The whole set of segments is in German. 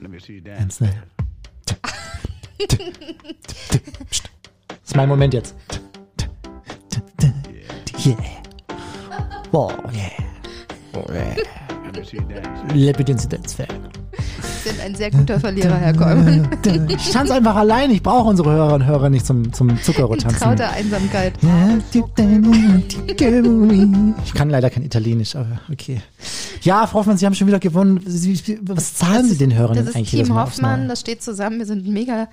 Ganz schnell. Das ist mein Moment jetzt. Yeah. Oh, yeah. Oh, yeah. Let me see you dance. Let me dance, fair. Sie sind ein sehr guter Verlierer, Herr Kollmann. Ich tanze einfach allein. Ich brauche unsere Hörer und Hörer nicht zum, zum Zuckerrohr tanzen. Trauter Einsamkeit. Ich kann leider kein Italienisch, aber okay. Ja, Frau Hoffmann, Sie haben schon wieder gewonnen. Sie, was zahlen Sie den Hörern Das ist eigentlich Team Hoffmann, das steht zusammen. Wir sind mega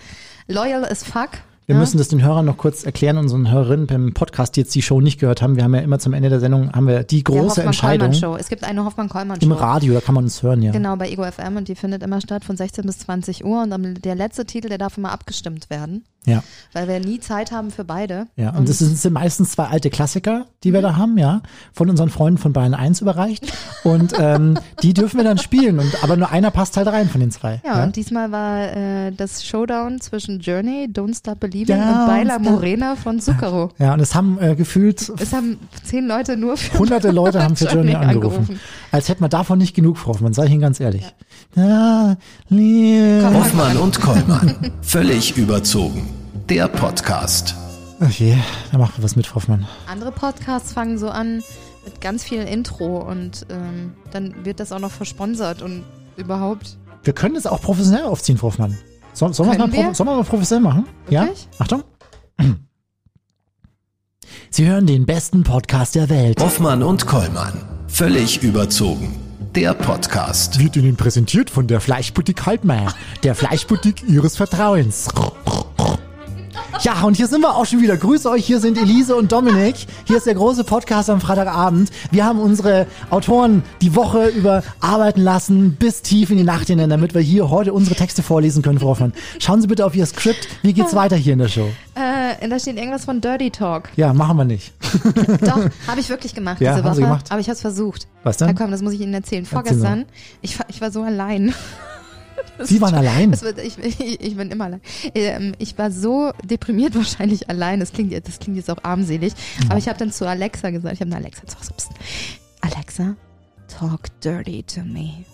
loyal as fuck. Wir ja? müssen das den Hörern noch kurz erklären, unseren Hörerinnen beim Podcast, die jetzt die Show nicht gehört haben. Wir haben ja immer zum Ende der Sendung haben wir die große Entscheidung Hoffmann-Kollmann-Show. Es gibt eine Hoffmann-Kollmann-Show. im Radio, da kann man uns hören, ja. Genau, bei Ego FM und die findet immer statt von 16 bis 20 Uhr und der letzte Titel, der darf immer abgestimmt werden, Ja, weil wir nie Zeit haben für beide. ja. Und das sind, meistens zwei alte Klassiker, die wir da haben, ja, von unseren Freunden von Bayern 1 überreicht. Und ähm, die dürfen wir dann spielen. Und aber nur einer passt halt rein von den zwei. Ja, und diesmal war äh, das Showdown zwischen Journey, Don't Stop Believing Don't und Baila Morena von Zucchero. ja, und es haben äh, gefühlt Es haben zehn Leute nur für hunderte Leute haben für Journey Journey angerufen. angerufen. Als hätte man davon nicht genug, Frau Hoffmann, sage ich Ihnen ganz ehrlich. Ja. Komm. Hoffmann und Kollmann. Völlig überzogen. Der Podcast. Okay, da machen wir was mit, Frau Hoffmann. Andere Podcasts fangen so an mit ganz viel Intro und ähm, dann wird das auch noch versponsert und überhaupt. Wir können das auch professionell aufziehen, Frau Hoffmann. So, sollen, wir prof- sollen wir mal professionell machen? Wirklich? Ja? Achtung. Sie hören den besten Podcast der Welt. Hoffmann und Kollmann. Völlig überzogen. Der Podcast. Wird Ihnen präsentiert von der Fleischboutique Haltmeier, der Fleischboutique Ihres Vertrauens. Ja, und hier sind wir auch schon wieder. Grüße euch, hier sind Elise und Dominik. Hier ist der große Podcast am Freitagabend. Wir haben unsere Autoren die Woche über arbeiten lassen, bis tief in die Nacht hinein, damit wir hier heute unsere Texte vorlesen können, Frau Hoffmann. Schauen Sie bitte auf Ihr Skript. Wie geht's weiter hier in der Show? Äh, da steht irgendwas von Dirty Talk. Ja, machen wir nicht. Doch, habe ich wirklich gemacht Ja, diese Woche. Gemacht? Aber ich habe es versucht. Was denn? Ja, komm, das muss ich Ihnen erzählen. Erzähl. Vorgestern, ich, war- ich war so allein. Sie waren allein. Wird, ich, ich, ich bin immer allein. Ähm, ich war so deprimiert wahrscheinlich allein. Das klingt, jetzt- das klingt jetzt auch armselig. Aber ich habe dann zu Alexa gesagt, ich habe eine Alexa zu Hause. Psst. Alexa, talk dirty to me.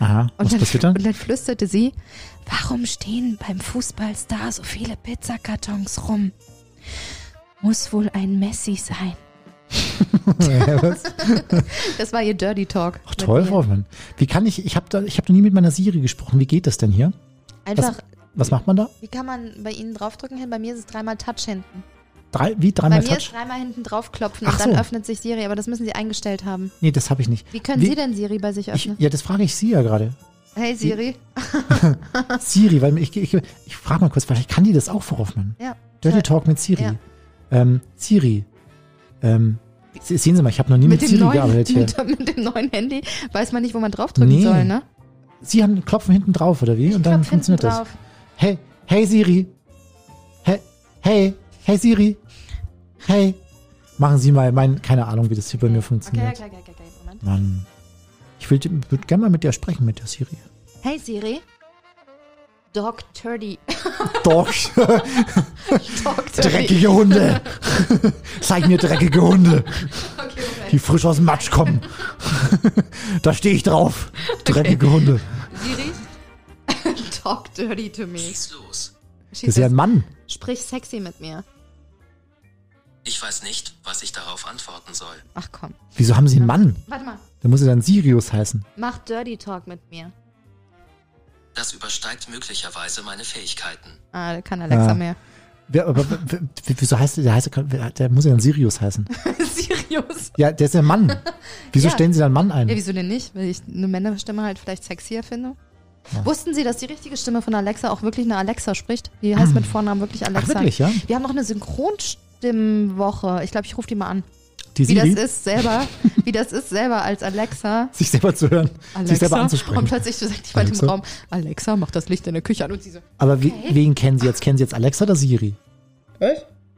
Aha, Und was dann, passiert dann? und dann flüsterte sie, warum stehen beim Fußballstar so viele Pizzakartons rum? Muss wohl ein Messi sein. Was? Das war ihr Dirty Talk. Ach toll. Frau Hoffmann. Wie kann ich, ich habe da, ich habe noch nie mit meiner Siri gesprochen. Wie geht das denn hier? Einfach, Was macht man da? wie kann man bei Ihnen draufdrücken hin? Bei mir ist es dreimal Touch hinten. Drei, wie Bei dreimal mir Touch? ist dreimal hinten draufklopfen Ach und dann so. öffnet sich Siri, aber das müssen Sie eingestellt haben. Nee, das habe ich nicht. Wie können Wie- Sie denn Siri bei sich Ich, öffnen? ja, das frage ich Sie ja gerade. hey Siri. Siri, weil ich, ich, ich frage mal kurz, vielleicht kann die das auch, Frau Hoffmann. Ja. Dirty Talk mit Siri. Ja. Ähm, Siri. Ähm, se- sehen Sie mal, ich habe noch nie mit, Mit Siri neuen, gearbeitet mit, mit dem neuen Handy weiß man nicht, wo man draufdrücken Nee. soll, ne? Sie haben klopfen hinten drauf, oder wie? Und dann funktioniert das. drauf. Hey, hey Siri. Hey, hey, hey Siri. Hey. Machen Sie mal mein, keine Ahnung, wie das hier bei mir funktioniert. okay, okay, okay, okay. Moment. Mann. Ich würde würd gerne mal mit der sprechen, mit der Siri. Hey Siri. Dog Turdy. Doch, Dog Turdy. dreckige Hunde. Zeig mir dreckige Hunde, Okay, die frisch aus dem Matsch kommen. da stehe ich drauf. Dreckige Hunde. Siri. Talk dirty to me. Schieß los. Das ist ja ein Mann. Sprich sexy mit mir. Ich weiß nicht, was ich darauf antworten soll. Ach komm. Wieso haben Sie einen Mann? Warte mal. Da muss er dann Sirius heißen. Mach Dirty Talk mit mir. Das übersteigt möglicherweise meine Fähigkeiten. Ah, da kann Alexa Ja. mehr. Wer, aber, wieso heißt der, der, heißt, der, der muss ja dann Sirius heißen. Sirius. Ja, der ist ja ein Mann. Wieso Ja. stellen Sie dann Mann ein? Ja, wieso denn nicht? Weil ich eine Männerstimme halt vielleicht sexier finde. Wussten Sie, dass die richtige Stimme von Alexa auch wirklich eine Alexa spricht? Die heißt mit Vornamen wirklich Alexa. Ach, wirklich, ja? Wir haben noch eine Synchronstimmwoche. Ich glaube, ich rufe die mal an. Die Wie Siri, das ist selber, wie das ist selber als Alexa. sich selber zu hören, Alexa. sich selber anzusprechen. Und plötzlich sagt jemand Alexa? im Raum, Alexa, mach das Licht in der Küche an. Und sie so, Aber Okay. wen kennen Sie jetzt? Kennen Sie jetzt Alexa oder Siri?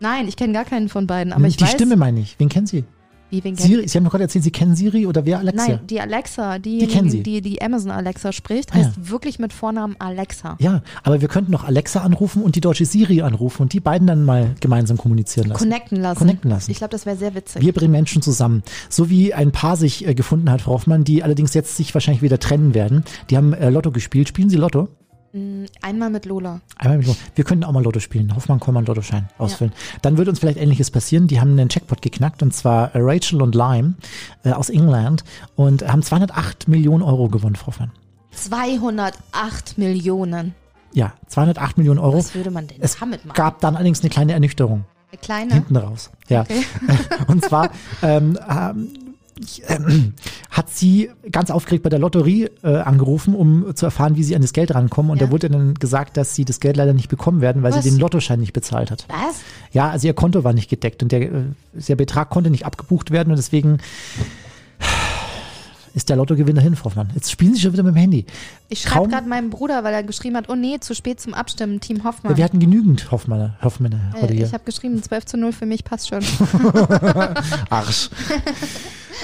nein, ich kenne gar keinen von beiden. Aber Hm, ich die weiß, Stimme meine ich. Wen kennen Sie? Wie, wen Siri, Sie haben doch gerade erzählt, Sie kennen Siri oder wer Alexa? Nein, die Alexa, diejenige, Sie. die die Amazon Alexa spricht, Ah, ja. heißt wirklich mit Vornamen Alexa. Ja, aber wir könnten noch Alexa anrufen und die deutsche Siri anrufen und die beiden dann mal gemeinsam kommunizieren lassen. Connecten lassen. Connecten lassen. Ich glaube, das wäre sehr witzig. Wir bringen Menschen zusammen. So wie ein Paar sich äh, gefunden hat, Frau Hoffmann, die allerdings jetzt sich wahrscheinlich wieder trennen werden. Die haben äh, Lotto gespielt. Spielen Sie Lotto? Einmal mit Lola. Einmal mit Lotto. Wir könnten auch mal Lotto spielen. Hoffmann, Kollmann, Lottoschein ausfüllen. Dann würde uns vielleicht Ähnliches passieren. Die haben einen Jackpot geknackt und zwar äh, Rachel und Lime äh, aus England und haben 208 Millionen Euro gewonnen, Frau Hoffmann. 208 Millionen. Ja, 208 Millionen Euro. Was würde man denn Es damit machen? gab dann allerdings eine kleine Ernüchterung. Eine kleine? Hinten raus. Ja. Okay. Und zwar ähm, ähm, hat sie ganz aufgeregt bei der Lotterie äh, angerufen, um zu erfahren, wie sie an das Geld rankommen. Und Ja. da wurde dann gesagt, dass sie das Geld leider nicht bekommen werden, weil Was? sie den Lottoschein nicht bezahlt hat. Was? Ja, also ihr Konto war nicht gedeckt und der, äh, der Betrag konnte nicht abgebucht werden und deswegen ist der Lottogewinner hin, Frau Hoffmann. Jetzt spielen Sie schon wieder mit dem Handy. Ich schreibe gerade meinem Bruder, weil er geschrieben hat, oh nee, zu spät zum Abstimmen, Team Hoffmann. Ja, wir hatten genügend Hoffmann, Hoffmann heute äh, hier. ich habe geschrieben, 12 zu 0 für mich, passt schon. Arsch.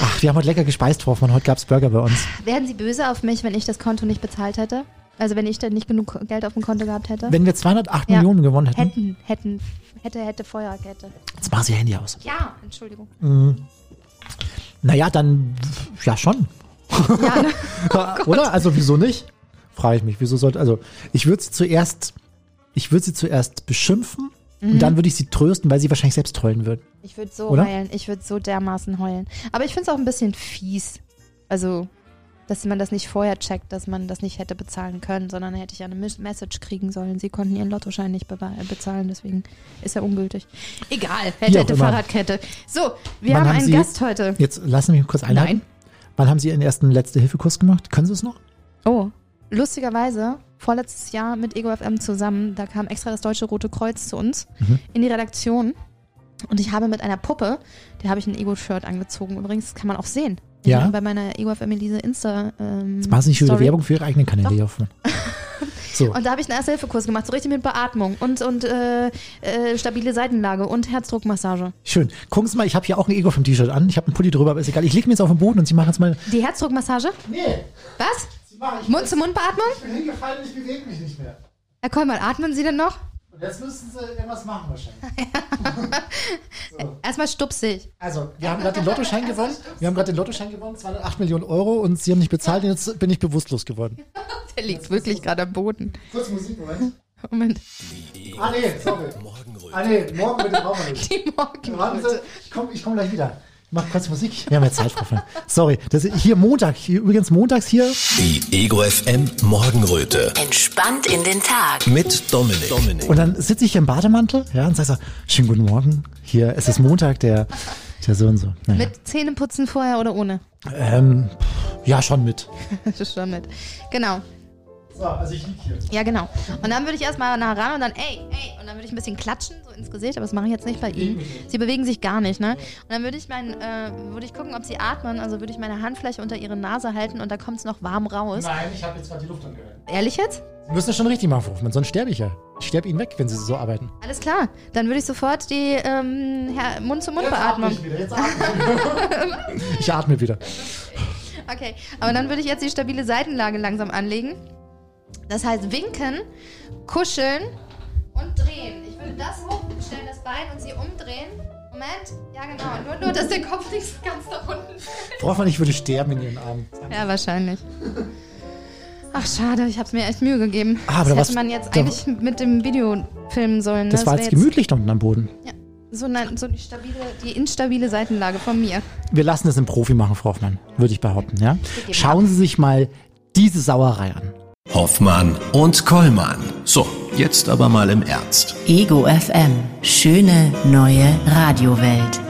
Ach, wir haben heute lecker gespeist, Frau Hoffmann. Heute gab's Burger bei uns. Wären Sie böse auf mich, wenn ich das Konto nicht bezahlt hätte? Also wenn ich dann nicht genug Geld auf dem Konto gehabt hätte? Wenn wir 208 Ja. Millionen gewonnen hätten, hätten, hätten, hätte, hätte, Feuerkette. jetzt machen Sie Ihr Handy aus. Ja, Entschuldigung. Naja, dann, ja schon. Ja, ne? Oder? Also wieso nicht? Frage ich mich. Wieso sollte, also ich würde sie zuerst, ich würde sie zuerst beschimpfen und dann würde ich sie trösten, weil sie wahrscheinlich selbst heulen würden. Ich würde so Oder? heulen. Ich würde so dermaßen heulen. Aber ich finde es auch ein bisschen fies. Also, dass man das nicht vorher checkt, dass man das nicht hätte bezahlen können, sondern hätte ich eine Mes- Message kriegen sollen. Sie konnten ihren Lottoschein nicht be äh, bezahlen, deswegen ist er ungültig. Egal, hätte, hätte. Fahrradkette. So, wir Wann haben einen Sie- Gast heute. Jetzt lassen Sie mich kurz einhalten. Wann haben Sie Ihren ersten Letzte-Hilfe-Kurs gemacht? Können Sie es noch? Oh, lustigerweise, vorletztes Jahr mit Ego FM zusammen, da kam extra das Deutsche Rote Kreuz zu uns Mhm. in die Redaktion. Und ich habe mit einer Puppe, der habe ich ein Ego-Shirt angezogen. Übrigens, das kann man auch sehen. Ja. Bei meiner Ego FM Elise Insta. Ähm, Jetzt machen Sie nicht Story. Werbung für Ihre eigenen Kanäle hier Hoffmann. So, Und da habe ich einen Erste-Hilfe-Kurs gemacht, so richtig mit Beatmung und, und äh, äh, stabile Seitenlage und Herzdruckmassage. schön. Gucken Sie mal, ich habe hier auch ein Ego vom T-Shirt an. Ich habe einen Pulli drüber, aber ist egal. Ich lege mir jetzt auf den Boden und Sie machen jetzt mal. Die Herzdruckmassage? Nee, Was? Machen. Ich Mund-zu-Mund-Beatmung? bin hingefallen, ich bewege mich nicht mehr. Herr Kollmann, atmen Sie denn noch? Und jetzt müssen Sie irgendwas machen wahrscheinlich. Erstmal stupsig. Also, wir haben gerade den Lottoschein gewonnen. Wir haben gerade den Lottoschein gewonnen, 208 Millionen Euro und Sie haben nicht bezahlt und jetzt bin ich bewusstlos geworden. Der liegt wirklich gerade am Boden. Kurz Musik, Moment. Moment. Ah, nee, sorry. Ah, nee, morgen bitte brauchen wir nicht. Die Morgen. Warten Sie, ich komme ich komm gleich wieder. Ich mach kurz Musik. Wir haben jetzt Zeit, Frau Fang. Sorry, das ist hier Montag, hier, übrigens montags hier. Die Ego FM Morgenröte. Entspannt in den Tag. Mit Dominik. Dominik. Und dann sitze ich hier im Bademantel, ja, und sage so, schönen guten Morgen. Hier, es ist Montag, der, der so und so. Naja. Mit Zähneputzen vorher oder ohne? Ähm, ja, schon mit. Schon mit. Genau. So, also ich liege hier. Ja, genau. Und dann würde ich erstmal nah ran und dann, ey, ey, und dann würde ich ein bisschen klatschen, so ins Gesicht, aber das mache ich jetzt nicht bei Ihnen. Sie bewegen sich gar nicht, ne? Und dann würde ich mein, äh, würde ich gucken, ob Sie atmen, also würde ich meine Handfläche unter Ihre Nase halten und da kommt es noch warm raus. Nein, ich habe jetzt gerade die Luft angehört. Ehrlich jetzt? Sie müssen das schon richtig machen, Frau sonst sterbe ich ja. Ich sterbe Ihnen weg, wenn Sie so arbeiten. Alles klar. Dann würde ich sofort die ähm, Mund-zu-Mund-Beatmung. wieder, jetzt atme ich wieder. ich atme wieder. Okay, aber dann würde ich jetzt die stabile Seitenlage langsam anlegen. Das heißt winken, kuscheln und drehen. Ich würde das hochstellen, das Bein und sie umdrehen. Moment. Ja, genau. Nur, nur dass der Kopf nicht so ganz nach unten fällt. Frau Hoffmann, ich würde sterben in Ihren Armen. Ja, wahrscheinlich. Ach, schade. Ich habe mir echt Mühe gegeben. Ah, aber das da hätte man jetzt eigentlich mit dem Video filmen sollen. ne? Das war jetzt gemütlich da unten am Boden. Ja, so, eine, so die, stabile, die instabile Seitenlage von mir. Wir lassen das im Profi machen, Frau Hoffmann, würde ich behaupten. Ja? Schauen Sie sich mal diese Sauerei an. Hoffmann und Kollmann. So, jetzt aber mal im Ernst. Ego FM. Schöne neue Radiowelt.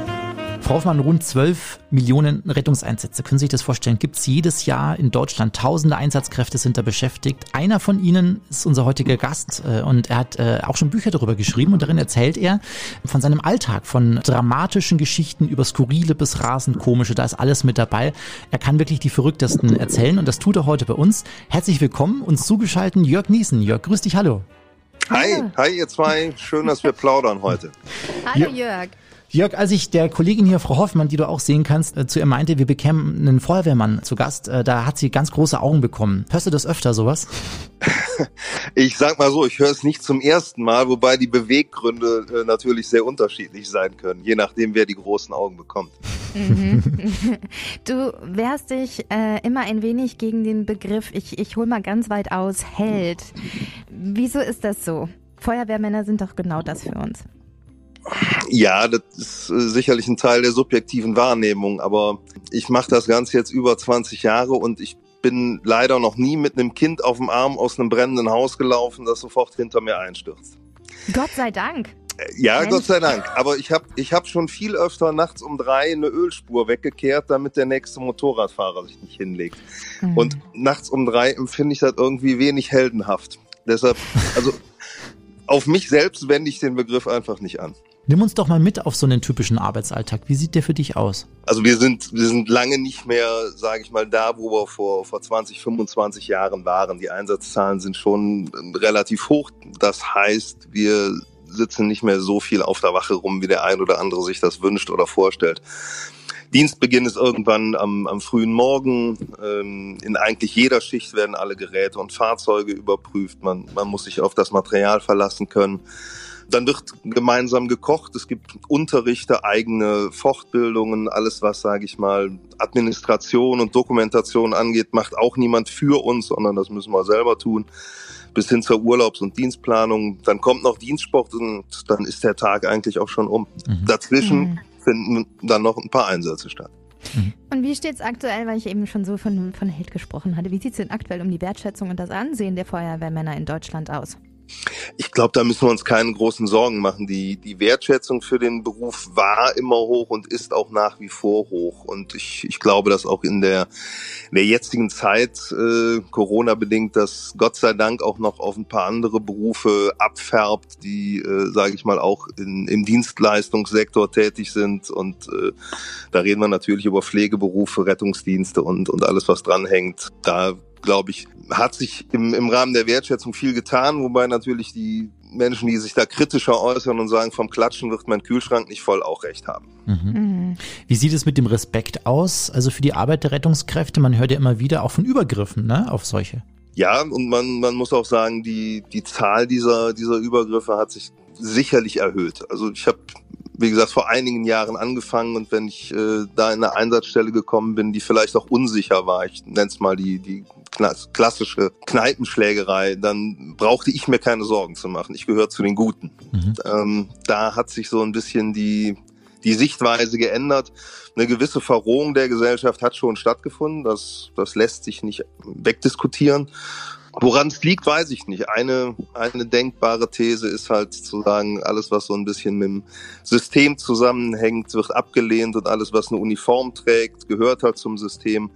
Frau Hoffmann, rund 12 Millionen Rettungseinsätze. Können Sie sich das vorstellen? Gibt es jedes Jahr in Deutschland. Tausende Einsatzkräfte sind da beschäftigt. Einer von ihnen ist unser heutiger Gast äh, und er hat äh, auch schon Bücher darüber geschrieben und darin erzählt er von seinem Alltag, von dramatischen Geschichten über skurrile bis rasend komische. Da ist alles mit dabei. Er kann wirklich die verrücktesten erzählen und das tut er heute bei uns. Herzlich willkommen, uns zugeschalten Jörg Niesen. Jörg, grüß dich, hallo. Hi, hi ihr zwei. Schön, dass wir plaudern heute. Hallo Jörg. Jörg, als ich der Kollegin hier, Frau Hoffmann, die du auch sehen kannst, äh, zu ihr meinte, wir bekämen einen Feuerwehrmann zu Gast, äh, da hat sie ganz große Augen bekommen. Hörst du das öfter, sowas? Ich sag mal so, ich höre es nicht zum ersten Mal, wobei die Beweggründe äh, natürlich sehr unterschiedlich sein können, je nachdem, wer die großen Augen bekommt. Du wehrst dich äh, immer ein wenig gegen den Begriff, ich, ich hol mal ganz weit aus, Held. Wieso ist das so? Feuerwehrmänner sind doch genau das für uns. Ja, das ist äh, sicherlich ein Teil der subjektiven Wahrnehmung, aber ich mache das Ganze jetzt über 20 Jahre und ich bin leider noch nie mit einem Kind auf dem Arm aus einem brennenden Haus gelaufen, das sofort hinter mir einstürzt. Gott sei Dank. Äh, Ja, Mensch. Gott sei Dank. Aber ich habe ich hab schon viel öfter nachts um drei eine Ölspur weggekehrt, damit der nächste Motorradfahrer sich nicht hinlegt. Mhm. Und nachts um drei empfinde ich das irgendwie wenig heldenhaft. Deshalb, also auf mich selbst wende ich den Begriff einfach nicht an. Nimm uns doch mal mit auf so einen typischen Arbeitsalltag. Wie sieht der für dich aus? Also wir sind, wir sind lange nicht mehr, sage ich mal, da, wo wir vor, vor 20, 25 Jahren waren. Die Einsatzzahlen sind schon äh, relativ hoch. Das heißt, wir sitzen nicht mehr so viel auf der Wache rum, wie der ein oder andere sich das wünscht oder vorstellt. Dienstbeginn ist irgendwann am, am frühen Morgen. Ähm, in eigentlich jeder Schicht werden alle Geräte und Fahrzeuge überprüft. Man, man muss sich auf das Material verlassen können. Dann wird gemeinsam gekocht. Es gibt Unterrichte, eigene Fortbildungen, alles was, sage ich mal, Administration und Dokumentation angeht, macht auch niemand für uns, sondern das müssen wir selber tun. Bis hin zur Urlaubs- und Dienstplanung. Dann kommt noch Dienstsport und dann ist der Tag eigentlich auch schon um. Dazwischen Mhm. finden dann noch ein paar Einsätze statt. Und wie steht's aktuell, weil ich eben schon so von, von Held gesprochen hatte, wie sieht's denn aktuell um die Wertschätzung und das Ansehen der Feuerwehrmänner in Deutschland aus? Ich glaube, da müssen wir uns keine großen Sorgen machen. Die, die Wertschätzung für den Beruf war immer hoch und ist auch nach wie vor hoch. Und ich, ich glaube, dass auch in der, in der jetzigen Zeit, äh, Corona-bedingt, das Gott sei Dank auch noch auf ein paar andere Berufe abfärbt, die, äh, sage ich mal, auch in, im Dienstleistungssektor tätig sind. Und äh, da reden wir natürlich über Pflegeberufe, Rettungsdienste und, und alles, was dranhängt. Da glaube ich, hat sich im, im Rahmen der Wertschätzung viel getan, wobei natürlich die Menschen, die sich da kritischer äußern und sagen, vom Klatschen wird mein Kühlschrank nicht voll, auch recht haben. Mhm. Wie sieht es mit dem Respekt aus? Also für die Arbeit der Rettungskräfte, man hört ja immer wieder auch von Übergriffen ne, auf solche. Ja, und man, man muss auch sagen, die, die Zahl dieser, dieser Übergriffe hat sich sicherlich erhöht. Also ich habe, wie gesagt, vor einigen Jahren angefangen und wenn ich äh, da in eine Einsatzstelle gekommen bin, die vielleicht auch unsicher war, ich nenne es mal die, die klassische Kneipenschlägerei, dann brauchte ich mir keine Sorgen zu machen. Ich gehöre zu den Guten. Mhm. Ähm, da hat sich so ein bisschen die, die Sichtweise geändert. Eine gewisse Verrohung der Gesellschaft hat schon stattgefunden. Das, das lässt sich nicht wegdiskutieren. Woran es liegt, weiß ich nicht. Eine, eine denkbare These ist halt zu sagen, alles, was so ein bisschen mit dem System zusammenhängt, wird abgelehnt und alles, was eine Uniform trägt, gehört halt zum System.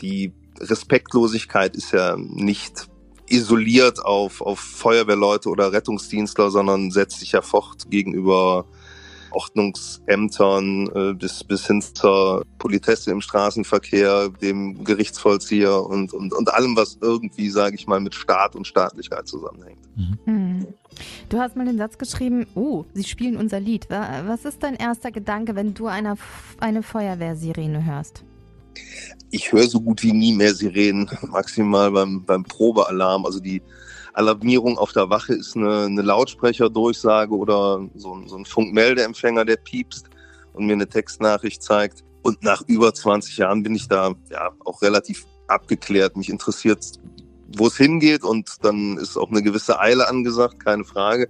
Die Respektlosigkeit ist ja nicht isoliert auf, auf Feuerwehrleute oder Rettungsdienstler, sondern setzt sich ja fort gegenüber Ordnungsämtern äh, bis, bis hin zur Politesse im Straßenverkehr, dem Gerichtsvollzieher und, und, und allem, was irgendwie, sage ich mal, mit Staat und Staatlichkeit zusammenhängt. Mhm. Du hast mal den Satz geschrieben, oh, sie spielen unser Lied. Wa- Was ist dein erster Gedanke, wenn du eine, eine Feuerwehrsirene hörst? Ich höre so gut wie nie mehr Sirenen, maximal beim, beim Probealarm. Also die Alarmierung auf der Wache ist eine, eine Lautsprecherdurchsage oder so, ein- so ein Funkmeldeempfänger, der piepst und mir eine Textnachricht zeigt. Und nach über 20 Jahren bin ich da ja auch relativ abgeklärt. Mich interessiert, wo es hingeht und dann ist auch eine gewisse Eile angesagt, keine Frage.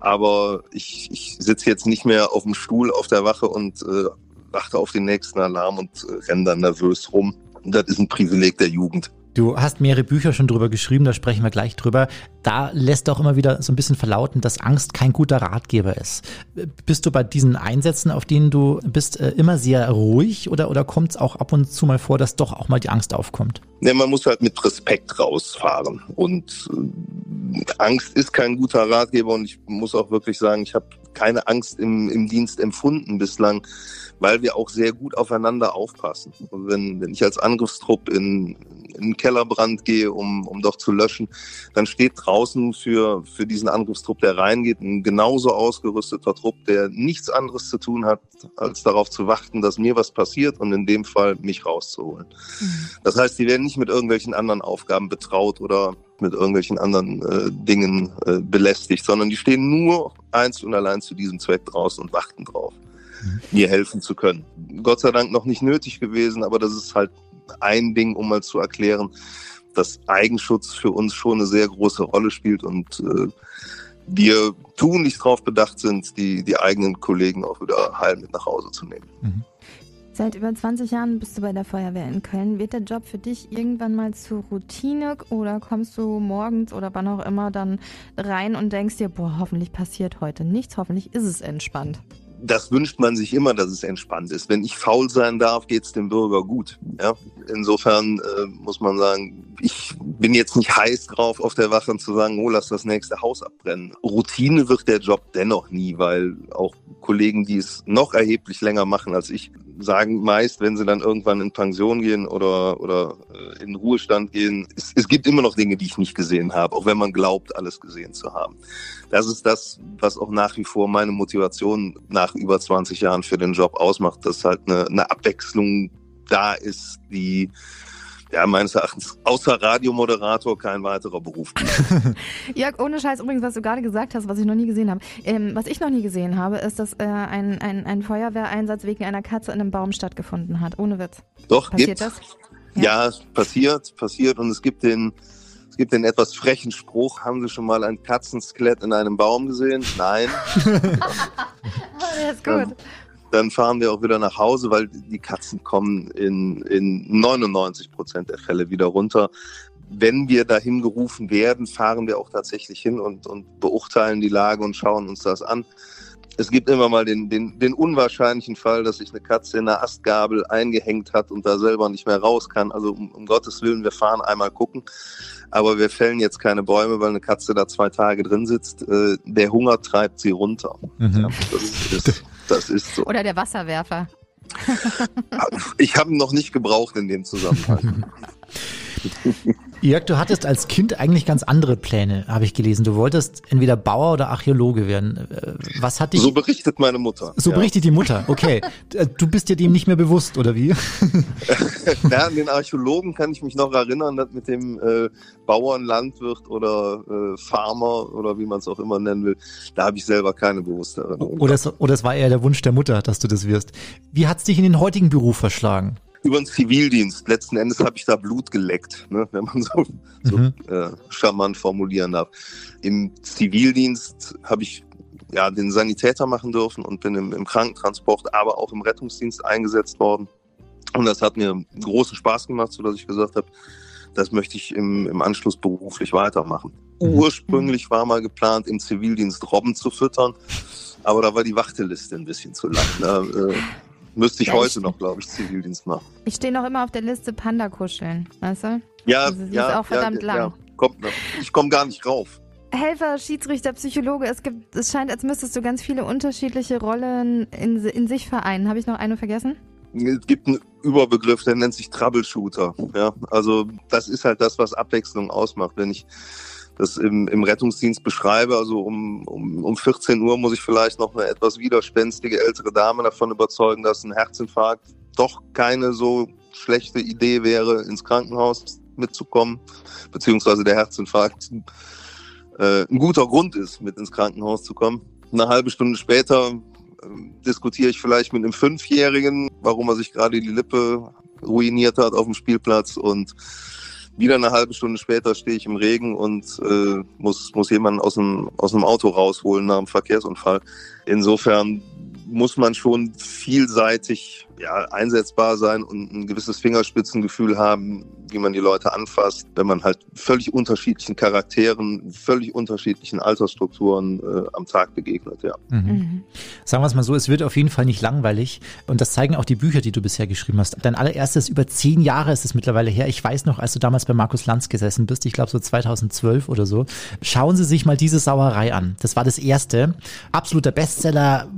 Aber ich, ich sitze jetzt nicht mehr auf dem Stuhl auf der Wache und äh, warte auf den nächsten Alarm und äh, renne dann nervös rum. Das ist ein Privileg der Jugend. Du hast mehrere Bücher schon drüber geschrieben, da sprechen wir gleich drüber. Da lässt auch immer wieder so ein bisschen verlauten, dass Angst kein guter Ratgeber ist. Bist du bei diesen Einsätzen, auf denen du bist, äh, immer sehr ruhig oder, oder kommt es auch ab und zu mal vor, dass doch auch mal die Angst aufkommt? Ja, man muss halt mit Respekt rausfahren. Und äh, Angst ist kein guter Ratgeber und ich muss auch wirklich sagen, ich habe keine Angst im, im Dienst empfunden bislang, weil wir auch sehr gut aufeinander aufpassen. Und wenn, wenn ich als Angriffstrupp in, in den Kellerbrand gehe, um, um doch zu löschen, dann steht draußen für, für diesen Angriffstrupp, der reingeht, ein genauso ausgerüsteter Trupp, der nichts anderes zu tun hat, als darauf zu warten, dass mir was passiert und in dem Fall mich rauszuholen. Das heißt, die werden nicht mit irgendwelchen anderen Aufgaben betraut oder mit irgendwelchen anderen äh, Dingen äh, belästigt, sondern die stehen nur eins und allein zu diesem Zweck draußen und warten drauf, mir helfen zu können. Gott sei Dank noch nicht nötig gewesen, aber das ist halt ein Ding, um mal zu erklären, dass Eigenschutz für uns schon eine sehr große Rolle spielt und äh, wir tunlichst darauf bedacht sind, die, die eigenen Kollegen auch wieder heil mit nach Hause zu nehmen. Seit über 20 Jahren bist du bei der Feuerwehr in Köln. Wird der Job für dich irgendwann mal zur Routine oder kommst du morgens oder wann auch immer dann rein und denkst dir, boah, hoffentlich passiert heute nichts, hoffentlich ist es entspannt. das wünscht man sich immer, dass es entspannt ist. Wenn ich faul sein darf, geht's dem Bürger gut. Ja? Insofern äh, muss man sagen, ich bin jetzt nicht heiß drauf, auf der Wache zu sagen, oh, lass das nächste Haus abbrennen. Routine wird der Job dennoch nie, weil auch Kollegen, die es noch erheblich länger machen als ich, sagen meist, wenn sie dann irgendwann in Pension gehen oder, oder äh, in Ruhestand gehen, es, es gibt immer noch Dinge, die ich nicht gesehen habe, auch wenn man glaubt, alles gesehen zu haben. Das ist das, was auch nach wie vor meine Motivation nach über 20 Jahren für den Job ausmacht, dass halt eine, eine Abwechslung da ist, die ja meines Erachtens außer Radiomoderator kein weiterer Beruf. Jörg, ohne Scheiß übrigens, was du gerade gesagt hast, was ich noch nie gesehen habe. Ähm, was ich noch nie gesehen habe, ist, dass äh, ein, ein, ein Feuerwehreinsatz wegen einer Katze in einem Baum stattgefunden hat. Ohne Witz. Doch, Passiert gibt's. das? Ja, es passiert, passiert und es gibt den es gibt den etwas frechen Spruch, haben Sie schon mal ein Katzenskelett in einem Baum gesehen? Nein. Oh, der ist gut. Dann fahren wir auch wieder nach Hause, weil die Katzen kommen in, in 99 Prozent der Fälle wieder runter. Wenn wir dahin gerufen werden, fahren wir auch tatsächlich hin und, und beurteilen die Lage und schauen uns das an. Es gibt immer mal den, den, den unwahrscheinlichen Fall, dass sich eine Katze in einer Astgabel eingehängt hat und da selber nicht mehr raus kann. Also um, um Gottes Willen, wir fahren einmal gucken. Aber wir fällen jetzt keine Bäume, weil eine Katze da zwei Tage drin sitzt. Äh, der Hunger treibt sie runter. Ja, das, ist, das ist so. Oder der Wasserwerfer. Ich habe ihn noch nicht gebraucht in dem Zusammenhang. Jörg, du hattest als Kind eigentlich ganz andere Pläne, habe ich gelesen. Du wolltest entweder Bauer oder Archäologe werden. Äh, Was hat dich. So berichtet meine Mutter. So ja. berichtet die Mutter. Okay. Äh, Du bist dir dem nicht mehr bewusst, oder wie? Ja, an den Archäologen kann ich mich noch erinnern, dass mit dem äh, Bauern, Landwirt oder äh, Farmer oder wie man es auch immer nennen will, da habe ich selber keine bewusste Erinnerung. Oder es, oder es war eher der Wunsch der Mutter, dass du das wirst. Wie hat's dich in den heutigen Beruf verschlagen? Über den Zivildienst. Letzten Endes habe ich da Blut geleckt, ne, wenn man so, so Mhm. äh, charmant formulieren darf. Im Zivildienst habe ich ja den Sanitäter machen dürfen und bin im, im Krankentransport, aber auch im Rettungsdienst eingesetzt worden. Und das hat mir großen Spaß gemacht, sodass ich gesagt habe, das möchte ich im, im Anschluss beruflich weitermachen. Mhm. Ursprünglich war mal geplant, im Zivildienst Robben zu füttern, aber da war die Warteliste ein bisschen zu lang. Ne? Müsste ich Ja, heute ich- noch, glaube ich, Zivildienst machen. Ich stehe noch immer auf der Liste Panda kuscheln, weißt du? Ja, Also sie ja, ist auch verdammt ja, lang. Kommt noch. Ich komme gar nicht rauf. Helfer, Schiedsrichter, Psychologe, es gibt, es scheint, als müsstest du ganz viele unterschiedliche Rollen in, in sich vereinen. Habe ich noch eine vergessen? Es gibt einen Überbegriff, der nennt sich Troubleshooter. Ja, also das ist halt das, was Abwechslung ausmacht. Wenn ich das im, im Rettungsdienst beschreibe, also um, um, um 14 Uhr muss ich vielleicht noch eine etwas widerspenstige ältere Dame davon überzeugen, dass ein Herzinfarkt doch keine so schlechte Idee wäre, ins Krankenhaus mitzukommen, beziehungsweise der Herzinfarkt äh, ein guter Grund ist, mit ins Krankenhaus zu kommen. Eine halbe Stunde später ähm, diskutiere ich vielleicht mit einem Fünfjährigen, warum er sich gerade die Lippe ruiniert hat auf dem Spielplatz und wieder eine halbe Stunde später stehe ich im Regen und äh, muss, muss jemanden aus dem, aus dem Auto rausholen nach einem Verkehrsunfall. Insofern muss man schon vielseitig ja, einsetzbar sein und ein gewisses Fingerspitzengefühl haben, wie man die Leute anfasst, wenn man halt völlig unterschiedlichen Charakteren, völlig unterschiedlichen Altersstrukturen äh, am Tag begegnet, ja. Mhm. Mhm. Sagen wir es mal so, es wird auf jeden Fall nicht langweilig. Und das zeigen auch die Bücher, die du bisher geschrieben hast. Dein allererstes, über zehn Jahre ist es mittlerweile her. Ich weiß noch, als du damals bei Markus Lanz gesessen bist, ich glaube so 2012 oder so. Schauen Sie sich mal diese Sauerei an. Das war das erste. Absoluter Bestseller,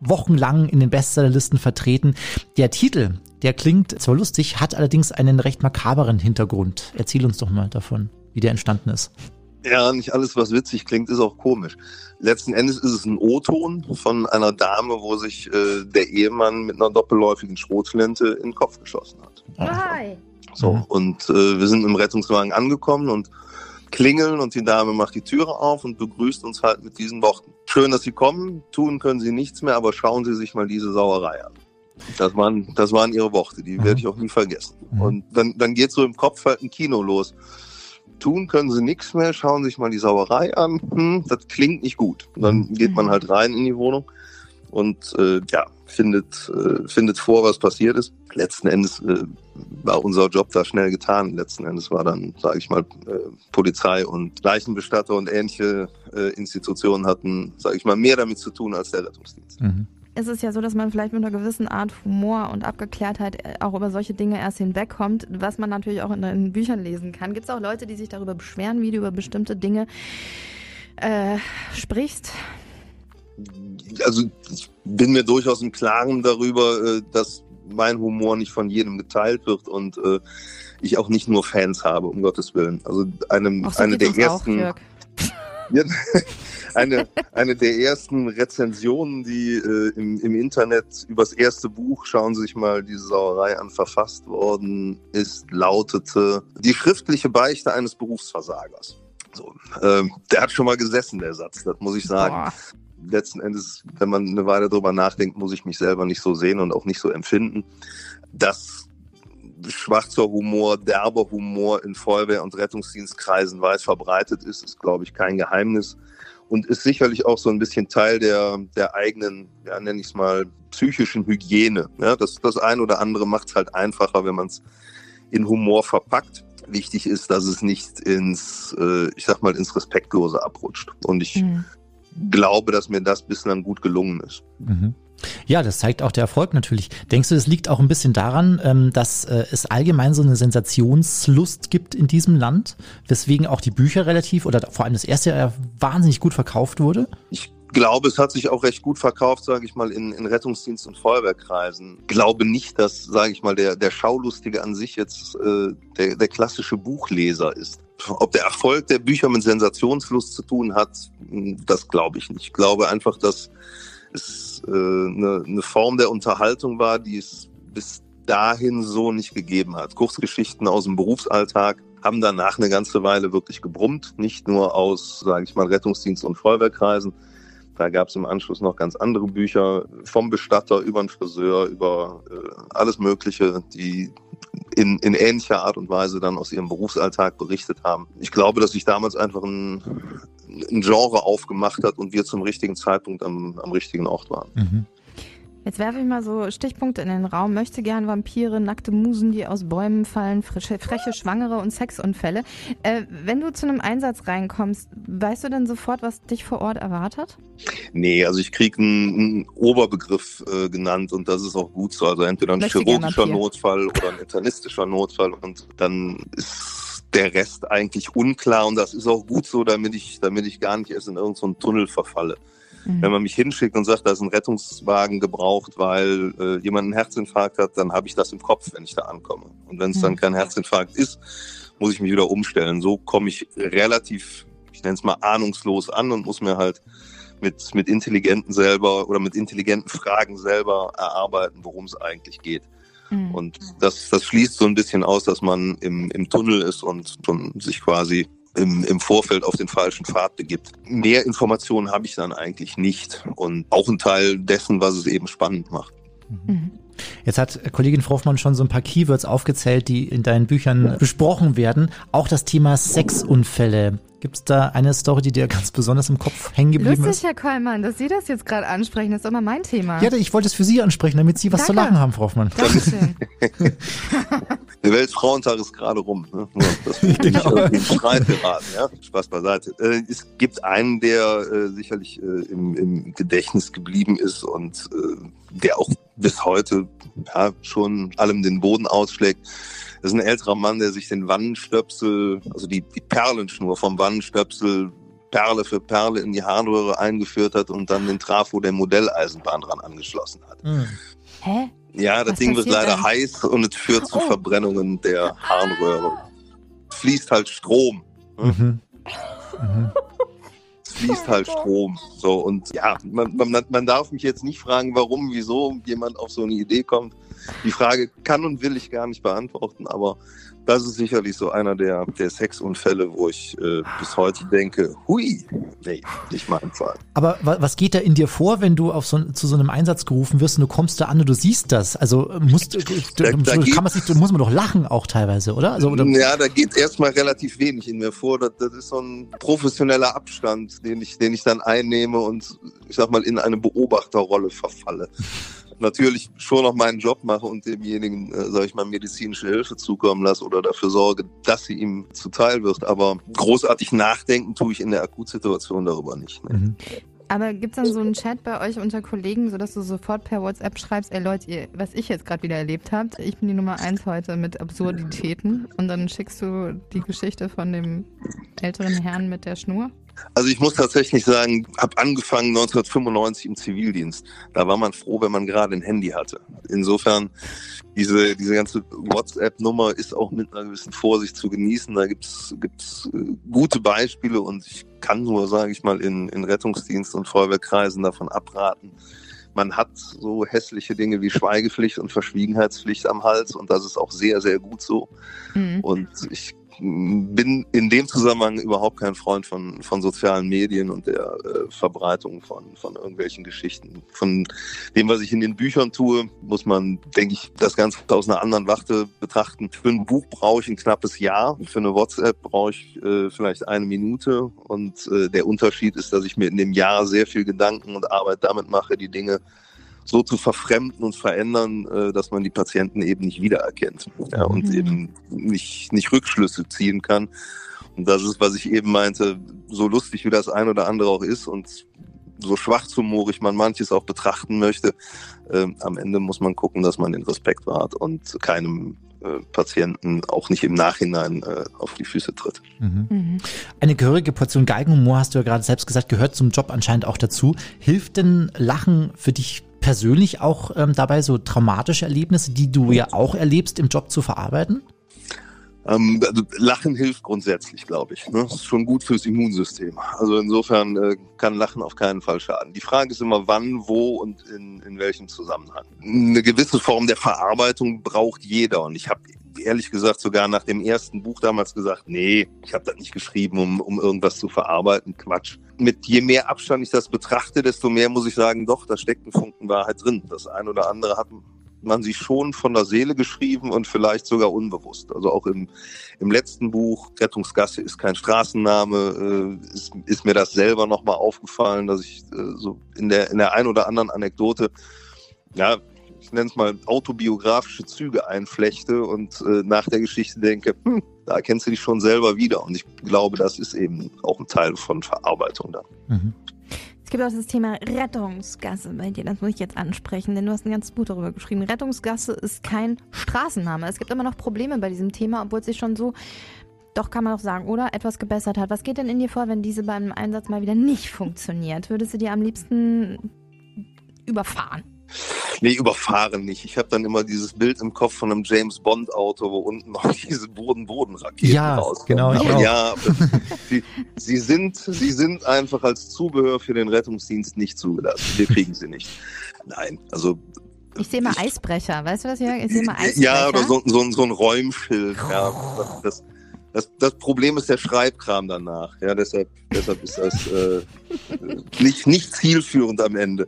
wochenlang in den Bestsellerlisten vertreten. Der Titel, der klingt zwar lustig, hat allerdings einen recht makaberen Hintergrund. Erzähl uns doch mal davon, wie der entstanden ist. Ja, nicht alles, was witzig klingt, ist auch komisch. Letzten Endes ist es ein O-Ton von einer Dame, wo sich äh, der Ehemann mit einer doppelläufigen Schrotflinte in den Kopf geschossen hat. Hi. So, Mhm. und äh, wir sind im Rettungswagen angekommen und klingeln und die Dame macht die Türe auf und begrüßt uns halt mit diesen Worten. Schön, dass Sie kommen, tun können Sie nichts mehr, aber schauen Sie sich mal diese Sauerei an. Das waren, das waren ihre Worte, die Mhm. werde ich auch nie vergessen. Mhm. Und dann, dann geht so im Kopf halt ein Kino los. Tun können sie nichts mehr, schauen sich mal die Sauerei an. Hm, das klingt nicht gut. Und dann geht man halt rein in die Wohnung und äh, ja, findet, äh, findet vor, was passiert ist. Letzten Endes äh, war unser Job da schnell getan. Letzten Endes war dann, sage ich mal, äh, Polizei und Leichenbestatter und ähnliche äh, Institutionen hatten, sage ich mal, mehr damit zu tun als der Rettungsdienst. Mhm. Es ist ja so, dass man vielleicht mit einer gewissen Art Humor und Abgeklärtheit äh, auch über solche Dinge erst hinwegkommt, was man natürlich auch in, in Büchern lesen kann. Gibt es auch Leute, die sich darüber beschweren, wie du über bestimmte Dinge äh, sprichst? Also ich bin mir durchaus im Klaren darüber, äh, dass mein Humor nicht von jedem geteilt wird und äh, ich auch nicht nur Fans habe, um Gottes Willen. Also eine, Auch so eine der ersten, auch, eine, eine der ersten Rezensionen, die äh, im, im Internet übers erste Buch, schauen Sie sich mal diese Sauerei an, verfasst worden ist, lautete die schriftliche Beichte eines Berufsversagers. So, ähm, der hat schon mal gesessen, der Satz, das muss ich sagen Boah. Letzten Endes, wenn man eine Weile drüber nachdenkt, muss ich mich selber nicht so sehen und auch nicht so empfinden. Dass schwarzer Humor, derber Humor in Feuerwehr- und Rettungsdienstkreisen weit verbreitet ist, ist, glaube ich, kein Geheimnis. Und ist sicherlich auch so ein bisschen Teil der, der eigenen, ja, nenne ich es mal, psychischen Hygiene. Ja, das, das ein oder andere macht es halt einfacher, wenn man es in Humor verpackt. Wichtig ist, dass es nicht ins, äh, ich sag mal, ins Respektlose abrutscht. Und ich Hm. Glaube, dass mir das bislang gut gelungen ist. Mhm. Ja, das zeigt auch der Erfolg natürlich. Denkst du, es liegt auch ein bisschen daran, ähm, dass äh, es allgemein so eine Sensationslust gibt in diesem Land, weswegen auch die Bücher relativ oder vor allem das erste ja wahnsinnig gut verkauft wurde? Ich glaube, es hat sich auch recht gut verkauft, sage ich mal, in, in Rettungsdienst- und Feuerwehrkreisen. Glaube nicht, dass, sage ich mal, der, der Schaulustige an sich jetzt äh, der, der klassische Buchleser ist. Ob der Erfolg der Bücher mit Sensationslust zu tun hat, das glaube ich nicht. Ich glaube einfach, dass es äh, eine, eine Form der Unterhaltung war, die es bis dahin so nicht gegeben hat. Kurzgeschichten aus dem Berufsalltag haben danach eine ganze Weile wirklich gebrummt, nicht nur aus, sage ich mal, Rettungsdienst- und Feuerwehrkreisen. Da gab es im Anschluss noch ganz andere Bücher, vom Bestatter über den Friseur, über äh, alles Mögliche, die in, in ähnlicher Art und Weise dann aus ihrem Berufsalltag berichtet haben. Ich glaube, dass sich damals einfach ein, ein Genre aufgemacht hat und wir zum richtigen Zeitpunkt am, am richtigen Ort waren. Mhm. Jetzt werfe ich mal so Stichpunkte in den Raum. Möchte gern Vampire, nackte Musen, die aus Bäumen fallen, frische, freche Schwangere und Sexunfälle. Äh, wenn du zu einem Einsatz reinkommst, weißt du denn sofort, was dich vor Ort erwartet? Nee, also ich kriege einen, einen Oberbegriff äh, genannt und das ist auch gut so. Also entweder ein Möchte chirurgischer. Notfall oder ein internistischer Notfall und dann ist der Rest eigentlich unklar und das ist auch gut so, damit ich, damit ich gar nicht erst in irgendeinen so Tunnel verfalle. Mhm. Wenn man mich hinschickt und sagt, da ist ein Rettungswagen gebraucht, weil äh, jemand einen Herzinfarkt hat, dann habe ich das im Kopf, wenn ich da ankomme. Und wenn es dann Mhm. kein Herzinfarkt ist, muss ich mich wieder umstellen. So komme ich relativ, ich nenne es mal ahnungslos an und muss mir halt mit, mit intelligenten selber oder mit intelligenten Fragen selber erarbeiten, worum es eigentlich geht. Mhm. Und das, das schließt so ein bisschen aus, dass man im, im Tunnel ist und schon sich quasi im, im Vorfeld auf den falschen Pfad begibt. Mehr Informationen habe ich dann eigentlich nicht. Und auch ein Teil dessen, was es eben spannend macht. Mhm. Jetzt hat Kollegin Frofmann schon so ein paar Keywords aufgezählt, die in deinen Büchern besprochen werden. Auch das Thema Sexunfälle. Gibt es da eine Story, die dir ganz besonders im Kopf hängen geblieben Lustig, ist? Herr Kollmann, dass Sie das jetzt gerade ansprechen. Das ist immer mein Thema. Ja, ich wollte es für Sie ansprechen, damit Sie was zu Danke. lachen haben, Frau Hoffmann. Dankeschön. Der Weltfrauentag ist gerade rum. Ne? Nur, dass wir nicht irgendwie in Streit geraten. Ja? Spaß beiseite. Äh, es gibt einen, der äh, sicherlich äh, im, im Gedächtnis geblieben ist und äh, der auch bis heute ja, schon allem den Boden ausschlägt. Das ist ein älterer Mann, der sich den Wannenstöpsel, also die, die Perlenschnur vom Wannenstöpsel Perle für Perle in die Harnröhre eingeführt hat und dann den Trafo der Modelleisenbahn dran angeschlossen hat. Hm. Hä? Ja, das Was Ding wird leider dann? heiß und es führt zu Oh. Verbrennungen der Harnröhre. Es fließt halt Strom. Mhm. Mhm. Es fließt halt Strom. So, und ja, man, man, man darf mich jetzt nicht fragen, warum, wieso jemand auf so eine Idee kommt. Die Frage kann und will ich gar nicht beantworten, aber das ist sicherlich so einer der, der Sexunfälle, wo ich äh, bis heute denke, hui, nee, nicht mein Fall. Aber wa- was geht da in dir vor, wenn du auf so, zu so einem Einsatz gerufen wirst und du kommst da an und du siehst das? Also äh, musst, du, Da- da kann man sich, muss man doch lachen auch teilweise, oder? Also, oder Ja, da geht erstmal relativ wenig in mir vor. Das, das ist so ein professioneller Abstand, den ich, den ich dann einnehme und ich sag mal in eine Beobachterrolle verfalle. Natürlich schon noch meinen Job mache und demjenigen, äh, sage ich mal, medizinische Hilfe zukommen lasse oder dafür sorge, dass sie ihm zuteil wird. Aber großartig nachdenken tue ich in der Akutsituation darüber nicht. Ne? Mhm. Aber gibt's dann so einen Chat bei euch unter Kollegen, sodass du sofort per WhatsApp schreibst, ey Leute, ihr, was ich jetzt gerade wieder erlebt habt, ich bin die Nummer eins heute mit Absurditäten und dann schickst du die Geschichte von dem älteren Herrn mit der Schnur? Also ich muss tatsächlich sagen, habe angefangen 1995 im Zivildienst. Da war man froh, wenn man gerade ein Handy hatte. Insofern, diese, diese ganze WhatsApp-Nummer ist auch mit einer gewissen Vorsicht zu genießen. Da gibt's gibt's äh, gute Beispiele und ich kann nur, sage ich mal, in, in Rettungsdienst und Feuerwehrkreisen davon abraten. Man hat so hässliche Dinge wie Schweigepflicht und Verschwiegenheitspflicht am Hals und das ist auch sehr, sehr gut so. Mhm. Und ich bin in dem Zusammenhang überhaupt kein Freund von, von sozialen Medien und der äh, Verbreitung von, von irgendwelchen Geschichten. Von dem, was ich in den Büchern tue, muss man, denke ich, das Ganze aus einer anderen Warte betrachten. Für ein Buch brauche ich ein knappes Jahr. Für eine WhatsApp brauche ich äh, vielleicht eine Minute. Und äh, der Unterschied ist, dass ich mir in dem Jahr sehr viel Gedanken und Arbeit damit mache, die Dinge so zu verfremden und verändern, äh, dass man die Patienten eben nicht wiedererkennt ja, und Mhm. eben nicht, nicht Rückschlüsse ziehen kann. Und das ist, was ich eben meinte, so lustig wie das ein oder andere auch ist und so schwachhumorig man manches auch betrachten möchte, äh, am Ende muss man gucken, dass man den Respekt wahrt und keinem äh, Patienten auch nicht im Nachhinein äh, auf die Füße tritt. Mhm. Mhm. Eine gehörige Portion Geigenhumor, hast du ja gerade selbst gesagt, gehört zum Job anscheinend auch dazu. Hilft denn Lachen für dich persönlich auch ähm, dabei, so traumatische Erlebnisse, die du ja auch erlebst, im Job zu verarbeiten? Ähm, also Lachen hilft grundsätzlich, glaube ich. Ne? Das ist schon gut fürs Immunsystem. Also insofern äh, kann Lachen auf keinen Fall schaden. Die Frage ist immer, wann, wo und in, in welchem Zusammenhang. Eine gewisse Form der Verarbeitung braucht jeder. Und ich habe ehrlich gesagt sogar nach dem ersten Buch damals gesagt, nee, ich habe das nicht geschrieben, um, um irgendwas zu verarbeiten. Quatsch. Mit je mehr Abstand ich das betrachte, desto mehr muss ich sagen, doch, da steckt ein Funken Wahrheit drin. Das ein oder andere hat man sich schon von der Seele geschrieben und vielleicht sogar unbewusst. Also auch im, im letzten Buch, Rettungsgasse ist kein Straßenname, äh, ist, ist mir das selber nochmal aufgefallen, dass ich äh, so in der, in der ein oder anderen Anekdote, ja, ich nenne es mal autobiografische Züge einflechte und äh, nach der Geschichte denke, hm, da erkennst du dich schon selber wieder. Und ich glaube, das ist eben auch ein Teil von Verarbeitung dann. Mhm. Es gibt auch das Thema Rettungsgasse bei dir, das muss ich jetzt ansprechen, denn du hast ein ganzes Buch darüber geschrieben. Rettungsgasse ist kein Straßenname. Es gibt immer noch Probleme bei diesem Thema, obwohl es sich schon so, doch kann man auch sagen, oder etwas gebessert hat. Was geht denn in dir vor, wenn diese beim Einsatz mal wieder nicht funktioniert? Würdest du dir am liebsten überfahren? Nee, überfahren nicht. Ich habe dann immer dieses Bild im Kopf von einem James Bond Auto, wo unten noch diese Boden-Boden-Raketen Ja, rauskommen. genau, ich Aber auch. ja, sie, sie sind, sie sind einfach als Zubehör für den Rettungsdienst nicht zugelassen. Wir kriegen sie nicht. Nein, also Ich sehe mal Eisbrecher, weißt du was, Jörg? Ich sehe mal Eisbrecher. ja oder so, so, so ein Räumschild. Ja, das, das, das, das Problem ist der Schreibkram danach. Ja, deshalb, deshalb ist das äh, nicht, nicht zielführend am Ende.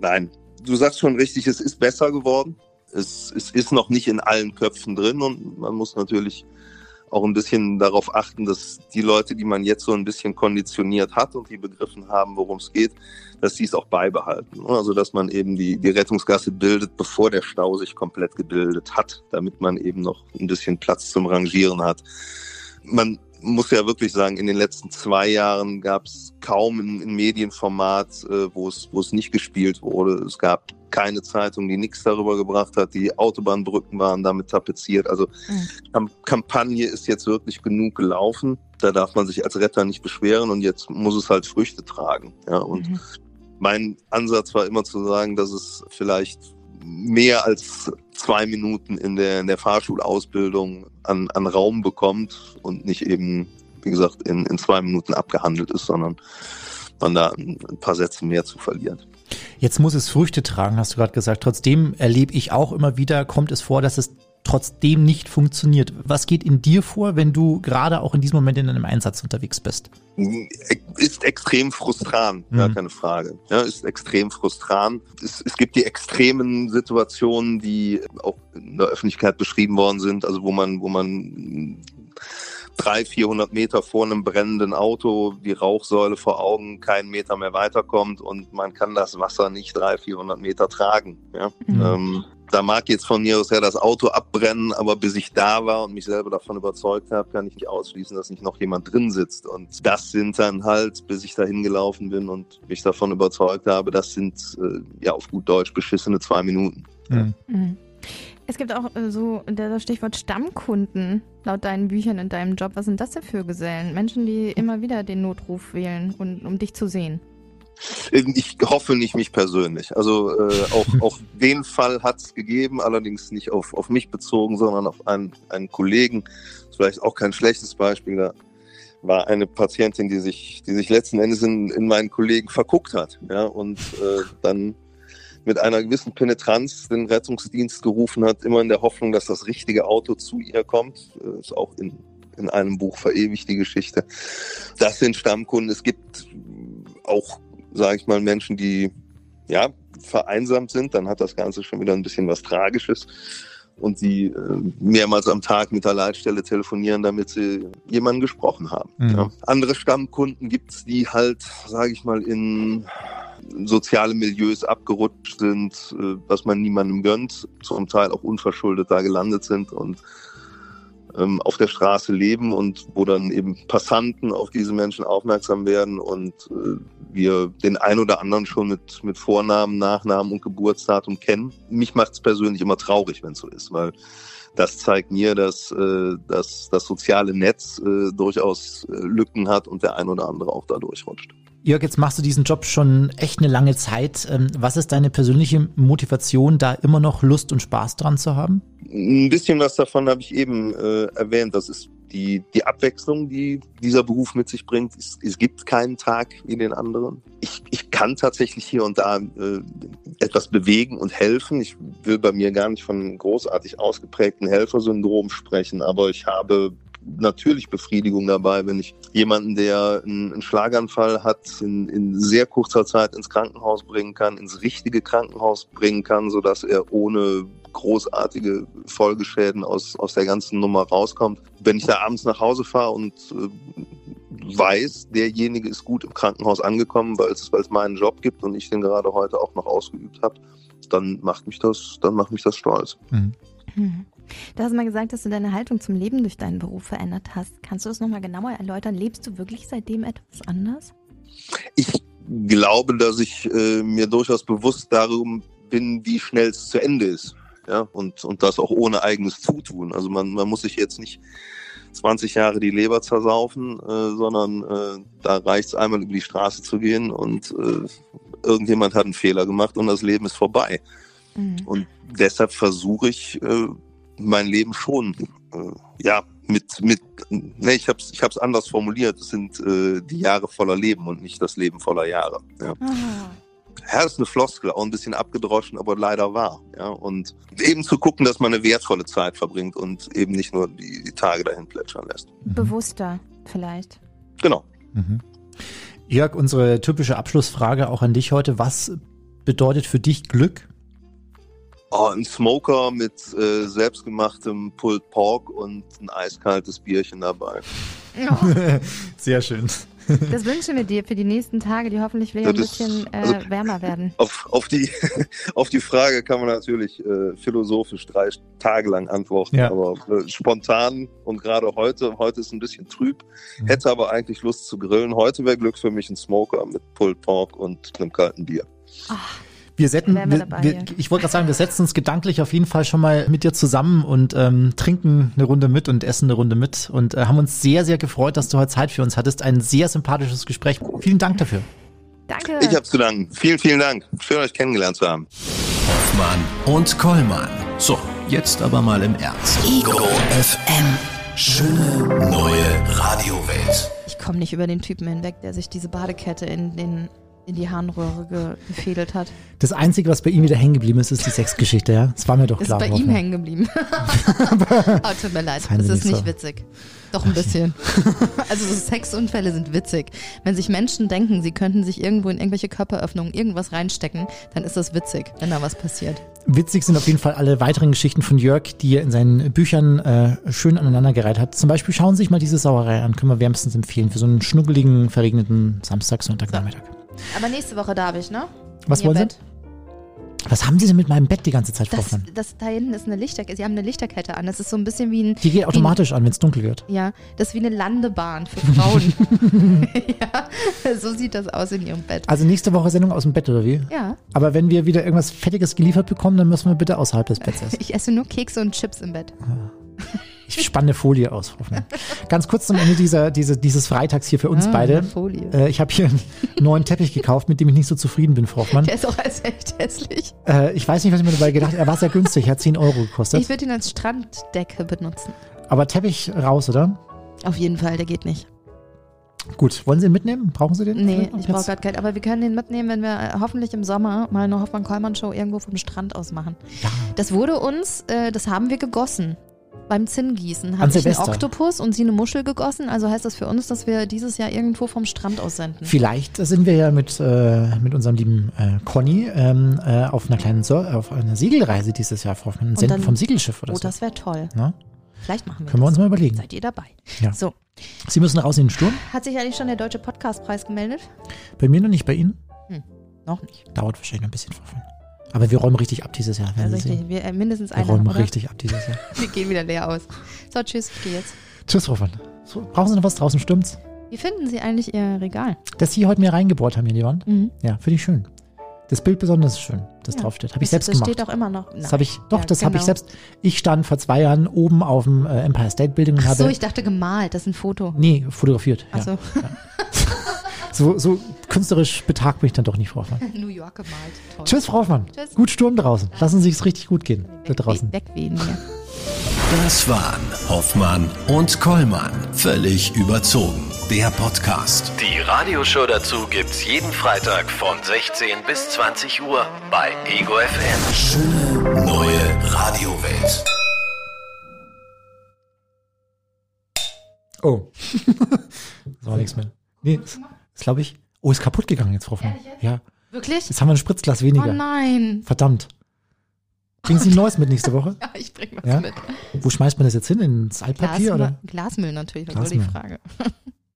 Nein, du sagst schon richtig, es ist besser geworden. es, es ist noch nicht in allen Köpfen drin und man muss natürlich auch ein bisschen darauf achten, dass die Leute, die man jetzt so ein bisschen konditioniert hat und die begriffen haben, worum es geht, dass die es auch beibehalten. Also dass man eben die, die Rettungsgasse bildet, bevor der Stau sich komplett gebildet hat, damit man eben noch ein bisschen Platz zum Rangieren hat. Man muss ja wirklich sagen, in den letzten zwei Jahren gab es kaum ein, Medienformat, äh, wo es wo es nicht gespielt wurde. Es gab keine Zeitung, die nichts darüber gebracht hat. Die Autobahnbrücken waren damit tapeziert. Also mhm. Kampagne ist jetzt wirklich genug gelaufen. Da darf man sich als Retter nicht beschweren und jetzt muss es halt Früchte tragen. Ja, und mhm. mein Ansatz war immer zu sagen, dass es vielleicht mehr als zwei Minuten in der, in der Fahrschulausbildung an, an Raum bekommt und nicht eben, wie gesagt, in, in zwei Minuten abgehandelt ist, sondern man da ein paar Sätze mehr zu verliert. Jetzt muss es Früchte tragen, hast du gerade gesagt. Trotzdem erlebe ich auch immer wieder, kommt es vor, dass es trotzdem nicht funktioniert. Was geht in dir vor, wenn du gerade auch in diesem Moment in einem Einsatz unterwegs bist? Ist extrem frustrant, mhm. gar keine Frage. Ja, ist extrem frustrant. Es, es gibt die extremen Situationen, die auch in der Öffentlichkeit beschrieben worden sind, also wo man, wo man 300, 400 Meter vor einem brennenden Auto, die Rauchsäule vor Augen, keinen Meter mehr weiterkommt und man kann das Wasser nicht 300, 400 Meter tragen. Ja? Mhm. Ähm, da mag jetzt von mir aus her das Auto abbrennen, aber bis ich da war und mich selber davon überzeugt habe, kann ich nicht ausschließen, dass nicht noch jemand drin sitzt. Und das sind dann halt, bis ich da hingelaufen bin und mich davon überzeugt habe, das sind äh, ja auf gut Deutsch beschissene zwei Minuten. Mhm. Mhm. Es gibt auch äh, so das Stichwort Stammkunden laut deinen Büchern in deinem Job. Was sind das denn für Gesellen? Menschen, die immer wieder den Notruf wählen, und, um dich zu sehen. Ich hoffe nicht mich persönlich. Also äh, auch, auch den Fall hat es gegeben, allerdings nicht auf, auf mich bezogen, sondern auf einen, einen Kollegen. Das ist vielleicht auch kein schlechtes Beispiel. Da war eine Patientin, die sich, die sich letzten Endes in, in meinen Kollegen verguckt hat. Ja, und äh, dann mit einer gewissen Penetranz den Rettungsdienst gerufen hat, immer in der Hoffnung, dass das richtige Auto zu ihr kommt. Äh, ist auch in, in einem Buch verewigt die Geschichte. Das sind Stammkunden. Es gibt auch sage ich mal, Menschen, die ja vereinsamt sind, dann hat das Ganze schon wieder ein bisschen was Tragisches und die äh, mehrmals am Tag mit der Leitstelle telefonieren, damit sie jemanden gesprochen haben. Mhm. Ja. Andere Stammkunden gibt's, die halt, sage ich mal, in soziale Milieus abgerutscht sind, äh, was man niemandem gönnt, zum Teil auch unverschuldet da gelandet sind und ähm, auf der Straße leben und wo dann eben Passanten auf diese Menschen aufmerksam werden und äh, wir den ein oder anderen schon mit, mit Vornamen, Nachnamen und Geburtsdatum kennen. Mich macht es persönlich immer traurig, wenn es so ist, weil das zeigt mir, dass, äh, dass das soziale Netz äh, durchaus äh, Lücken hat und der ein oder andere auch da durchrutscht. Jörg, jetzt machst du diesen Job schon echt eine lange Zeit. Ähm, was ist deine persönliche Motivation, da immer noch Lust und Spaß dran zu haben? Ein bisschen was davon habe ich eben äh, erwähnt. Das ist die, die Abwechslung, die dieser Beruf mit sich bringt. Es, es gibt keinen Tag wie den anderen. Ich, ich kann tatsächlich hier und da äh, etwas bewegen und helfen. Ich will bei mir gar nicht von einem großartig ausgeprägten Helfersyndrom sprechen, aber ich habe natürlich Befriedigung dabei, wenn ich jemanden, der einen Schlaganfall hat, in, in sehr kurzer Zeit ins Krankenhaus bringen kann, ins richtige Krankenhaus bringen kann, sodass er ohne großartige Folgeschäden aus, aus der ganzen Nummer rauskommt. Wenn ich da abends nach Hause fahre und äh, weiß, derjenige ist gut im Krankenhaus angekommen, weil es, weil es meinen Job gibt und ich den gerade heute auch noch ausgeübt habe, dann macht mich das, dann macht mich das stolz. Mhm. Mhm. Du hast mal gesagt, dass du deine Haltung zum Leben durch deinen Beruf verändert hast. Kannst du das nochmal genauer erläutern? Lebst du wirklich seitdem etwas anders? Ich glaube, dass ich äh, mir durchaus bewusst darum bin, wie schnell es zu Ende ist. Ja, und, und das auch ohne eigenes Zutun. Also man, man muss sich jetzt nicht 20 Jahre die Leber zersaufen, äh, sondern äh, da reicht es einmal über die Straße zu gehen und äh, irgendjemand hat einen Fehler gemacht und das Leben ist vorbei. Mhm. Und deshalb versuche ich äh, mein Leben schon, äh, ja, mit, mit, ne, ich hab's, ich hab's anders formuliert. Es sind äh, die Jahre voller Leben und nicht das Leben voller Jahre. Ja. Ah. Ja, das ist eine Floskel, auch ein bisschen abgedroschen, aber leider wahr. Ja, und eben zu gucken, dass man eine wertvolle Zeit verbringt und eben nicht nur die, die Tage dahin plätschern lässt. Bewusster vielleicht. Genau. Mhm. Jörg, unsere typische Abschlussfrage auch an dich heute. Was bedeutet für dich Glück? Oh, ein Smoker mit äh, selbstgemachtem Pulled Pork und ein eiskaltes Bierchen dabei. Oh, Sehr schön. das wünschen wir dir für die nächsten Tage, die hoffentlich wieder ein bisschen äh, also- wärmer werden. Auf, auf, die, auf die Frage kann man natürlich äh, philosophisch drei Tage lang antworten, Ja. aber äh, spontan und gerade heute, heute ist ein bisschen trüb, Mhm. hätte aber eigentlich Lust zu grillen. Heute wäre Glück für mich ein Smoker mit Pulled Pork und einem kalten Bier. Wir setzen, wir wir, dabei wir, ich wollte gerade sagen, wir setzen uns gedanklich auf jeden Fall schon mal mit dir zusammen und ähm, trinken eine Runde mit und essen eine Runde mit und äh, haben uns sehr, sehr gefreut, dass du heute Zeit für uns hattest. Ein sehr sympathisches Gespräch. Vielen Dank dafür. Danke. Ich habe zu danken. Vielen, vielen Dank. Schön, euch kennengelernt zu haben. Hoffmann und Kollmann. So, jetzt aber mal im Ernst. Ego FM. Schöne neue Radiowelt. Ich komme nicht über den Typen hinweg, der sich diese Badekette in, den, in die Harnröhre ge gefädelt hat. Das Einzige, was bei ihm wieder hängen geblieben ist, ist die Sexgeschichte, ja? Das war mir doch Ist klar. bei ihm hängen geblieben. oh, tut mir leid, es Sie ist nicht so. witzig. Doch ein bisschen. also so Sexunfälle sind witzig. Wenn sich Menschen denken, sie könnten sich irgendwo in irgendwelche Körperöffnungen irgendwas reinstecken, dann ist das witzig, wenn da was passiert. Witzig sind auf jeden Fall alle weiteren Geschichten von Jörg, die er in seinen Büchern äh, schön aneinandergereiht hat. Zum Beispiel schauen Sie sich mal diese Sauerei an, können wir wärmstens empfehlen, für so einen schnuggeligen, verregneten Samstag, Sonntagnachmittag. Aber nächste Woche darf ich, ne? Was wollen Bett. Sie? Was haben Sie denn mit meinem Bett die ganze Zeit, Frau Das, das da hinten ist eine Lichterkette. Sie haben eine Lichterkette an. Das ist so ein bisschen wie ein. Die geht automatisch an, wenn es dunkel wird. Ja, das ist wie eine Landebahn für Frauen. ja, so sieht das aus in ihrem Bett. Also nächste Woche Sendung aus dem Bett, oder wie? Ja, Aber wenn wir wieder irgendwas Fettiges geliefert bekommen, dann müssen wir bitte außerhalb des Betts essen. ich esse nur Kekse und Chips im Bett. Ich spanne Folie aus. Ganz kurz zum Ende dieser, diese, dieses Freitags hier für uns Ah, beide. Äh, ich habe hier einen neuen Teppich gekauft, mit dem ich nicht so zufrieden bin, Frau Hoffmann. Der ist auch als echt hässlich. Äh, ich weiß nicht, was ich mir dabei gedacht habe. Er war sehr günstig, er hat 10 Euro gekostet. Ich würde ihn als Stranddecke benutzen. Aber Teppich raus, oder? Auf jeden Fall, der geht nicht. Gut, wollen Sie ihn mitnehmen? Brauchen Sie den? Nee, ich brauche gerade Geld. Aber wir können den mitnehmen, wenn wir äh, hoffentlich im Sommer mal eine Hoffmann-Kollmann-Show irgendwo vom Strand aus machen. Ja. Das wurde uns, äh, das haben wir gegossen. Beim Zinngießen hat sich ein Silvester. Oktopus und sie eine Muschel gegossen. Also heißt das für uns, dass wir dieses Jahr irgendwo vom Strand aus senden. Vielleicht sind wir ja mit, äh, mit unserem lieben äh, Conny ähm, äh, auf einer kleinen Sur auf einer Segelreise dieses Jahr, Frau Hoffmann. Senden dann- vom Segelschiff oder Oh, so. das wäre toll. Na? Vielleicht machen wir Können wir das. uns mal überlegen. Seid ihr dabei? Ja. So, Sie müssen raus in den Sturm. hat sich eigentlich schon der Deutsche Podcastpreis gemeldet? Bei mir noch nicht, bei Ihnen. Noch nicht. Dauert wahrscheinlich noch ein bisschen, Frau Hoffmann. Aber wir räumen richtig ab dieses Jahr. Also richtig, sehen. wir, äh, mindestens Wir räumen oder? richtig ab dieses Jahr. Wir gehen wieder leer aus. So, tschüss, ich gehe jetzt. Tschüss, Frau Hoffmann. So, brauchen Sie noch was draußen? Stimmt's? Wie finden Sie eigentlich Ihr Regal? Dass Sie heute mir reingebohrt haben hier in die Wand? Mhm. Ja, finde ich schön. Das Bild besonders schön, das Ja. draufsteht. Habe ich das, selbst das gemacht. steht auch immer noch. Das habe ich, doch, Ja, das habe ich genau. selbst. Ich stand vor zwei Jahren oben auf dem äh, Empire State Building und Ach habe. so, ich dachte gemalt, das ist ein Foto. nee, fotografiert. Ach Ja. so, So, so künstlerisch betagt bin ich dann doch nicht, Frau Hoffmann. New York gemalt. Toll. Tschüss, Frau Hoffmann. Tschüss. Gut Sturm draußen. Lassen Sie es richtig gut gehen. Da draußen. Wegwehen hier. Das waren Hoffmann und Kollmann. Völlig überzogen. Der Podcast. Die Radioshow dazu gibt's jeden Freitag von 16 bis 20 Uhr bei Ego FM. Schöne neue Radiowelt. Oh. das war nichts mehr. Nee, das, das glaube ich. Oh, ist kaputt gegangen jetzt, Frau Hoffmann. Ja. Wirklich? Jetzt haben wir ein Spritzglas Oh weniger. nein. Verdammt. Bringen Sie ein neues mit nächste Woche? Ja, ich bring was Ja? mit. Wo schmeißt man das jetzt hin? Ins Altpapier Glasmüll, oder? Glasmüll natürlich, was soll die Glasmüll. Frage.